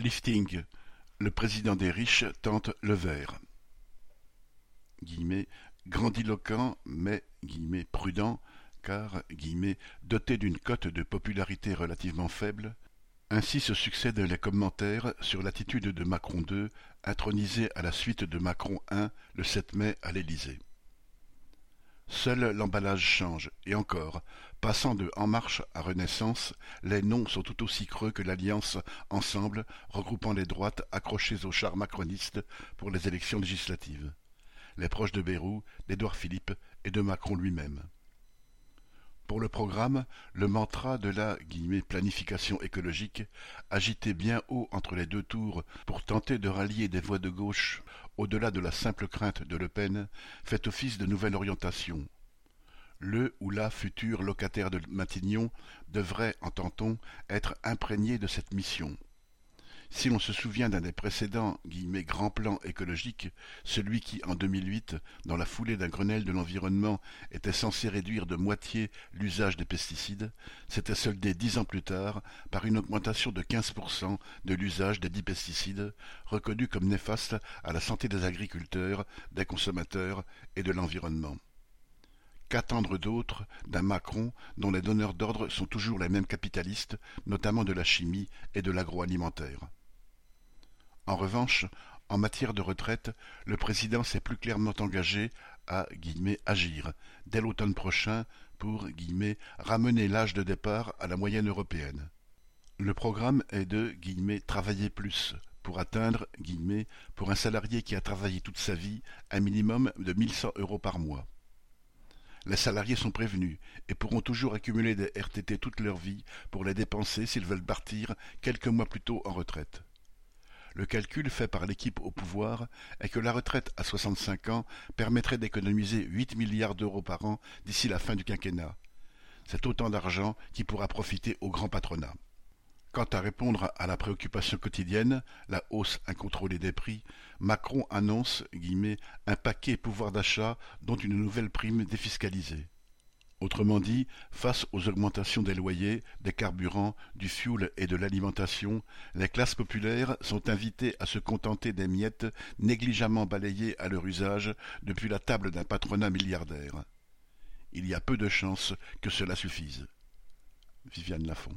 Lifting, le président des riches tente le vert. Grandiloquent mais prudent, car doté d'une cote de popularité relativement faible, ainsi se succèdent les commentaires sur l'attitude de Macron II, intronisé à la suite de Macron I le 7 mai à l'Élysée. Seul l'emballage change, et encore, passant de En Marche à Renaissance, les noms sont tout aussi creux que l'alliance Ensemble regroupant les droites accrochées au char macroniste pour les élections législatives. Les proches de Bayrou, d'Édouard Philippe et de Macron lui-même. Pour le programme, le mantra de la « planification écologique » agité bien haut entre les deux tours pour tenter de rallier des voix de gauche au-delà de la simple crainte de Le Pen, fait office de nouvelle orientation. Le ou la futur locataire de Matignon devrait, entend-on, être imprégné de cette mission. Si l'on se souvient d'un des précédents « grands plans écologiques », celui qui, en 2008, dans la foulée d'un Grenelle de l'environnement, était censé réduire de moitié l'usage des pesticides, s'était soldé dix ans plus tard par une augmentation de 15% de l'usage des dix pesticides, reconnus comme néfastes à la santé des agriculteurs, des consommateurs et de l'environnement. Qu'attendre d'autre d'un Macron dont les donneurs d'ordre sont toujours les mêmes capitalistes, notamment de la chimie et de l'agroalimentaire? En revanche, en matière de retraite, le président s'est plus clairement engagé à « agir » dès l'automne prochain pour « ramener l'âge de départ à la moyenne européenne ». Le programme est de « travailler plus » pour atteindre « pour un salarié qui a travaillé toute sa vie, un minimum de 1100 euros par mois ». Les salariés sont prévenus et pourront toujours accumuler des RTT toute leur vie pour les dépenser s'ils veulent partir quelques mois plus tôt en retraite. Le calcul fait par l'équipe au pouvoir est que la retraite à 65 ans permettrait d'économiser 8 milliards d'euros par an d'ici la fin du quinquennat. C'est autant d'argent qui pourra profiter au grand patronat. Quant à répondre à la préoccupation quotidienne, la hausse incontrôlée des prix, Macron annonce un paquet pouvoir d'achat dont une nouvelle prime défiscalisée. Autrement dit, face aux augmentations des loyers, des carburants, du fioul et de l'alimentation, les classes populaires sont invitées à se contenter des miettes négligemment balayées à leur usage depuis la table d'un patronat milliardaire. Il y a peu de chances que cela suffise. Viviane Lafont